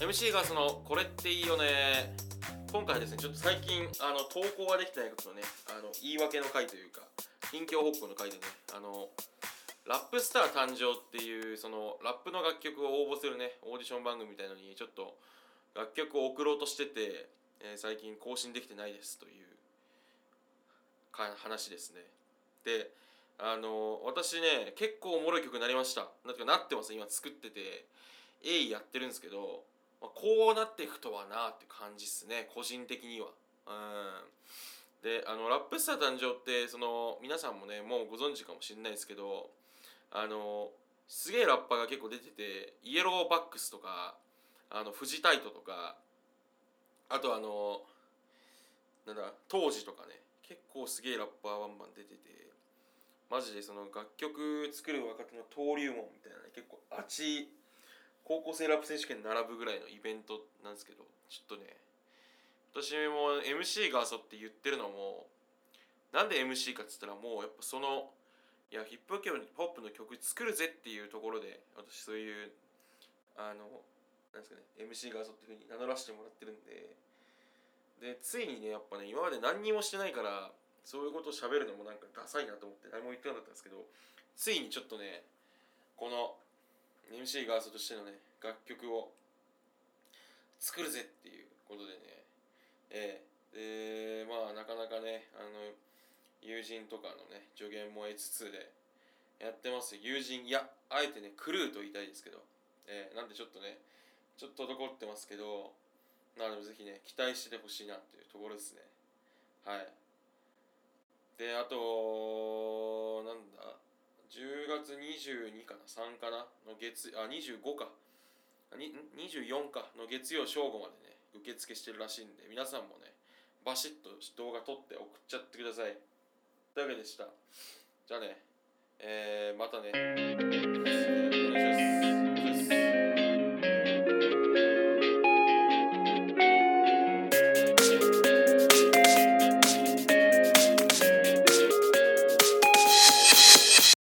MC がそのこれっていいよね。今回ですねちょっと最近あの投稿ができてないことのねあの言い訳の回というか近況報告の回でねあのラップスター誕生っていうそのラップの楽曲を応募するねオーディション番組みたいのにちょっと楽曲を送ろうとしてて、えー最近更新できてないですという話ですね。であの私ね結構おもろい曲になりました。なんていうかなってます今作ってて。鋭意やってるんですけど、まあ、こうなっていくとはなって感じっすね個人的には。うん。であのラップスター誕生ってその皆さんもねもうご存知かもしれないですけどあのすげえラッパーが結構出ててイエローバックスとかあのフジタイトとかあとあのなんだ当時とかね結構すげえラッパーバンバン出ててマジでその楽曲作る若手の登竜門みたいなね結構熱い高校生ラップ選手権並ぶぐらいのイベントなんですけどちょっとね私も MC がそうって言ってるのもなんで MC かっつったらもうやっぱそのいやヒップホップの曲作るぜっていうところで私そういうあのなんですかね MC がそうっていうふうに名乗らせてもらってるんででついにねやっぱね今まで何にもしてないからそういうことを喋るのもなんかダサいなと思って何も言ってなかったんですけどついにちょっとねこの MC ガーストとしてのね楽曲を作るぜっていうことでねええ。でまあなかなかねあの友人とかのね助言も得つつでやってます友人いやあえてねクルーと言いたいですけど、えー、なんでちょっとねちょっと滞ってますけどなのでぜひね期待しててほしいなっていうところですね。はい。であとなんだ10月22かな3かなの月あ25か。に24かの月曜正午までね受付してるらしいんで皆さんもねバシッと動画撮って送っちゃってください。というわけでした。じゃあね。えー、またね。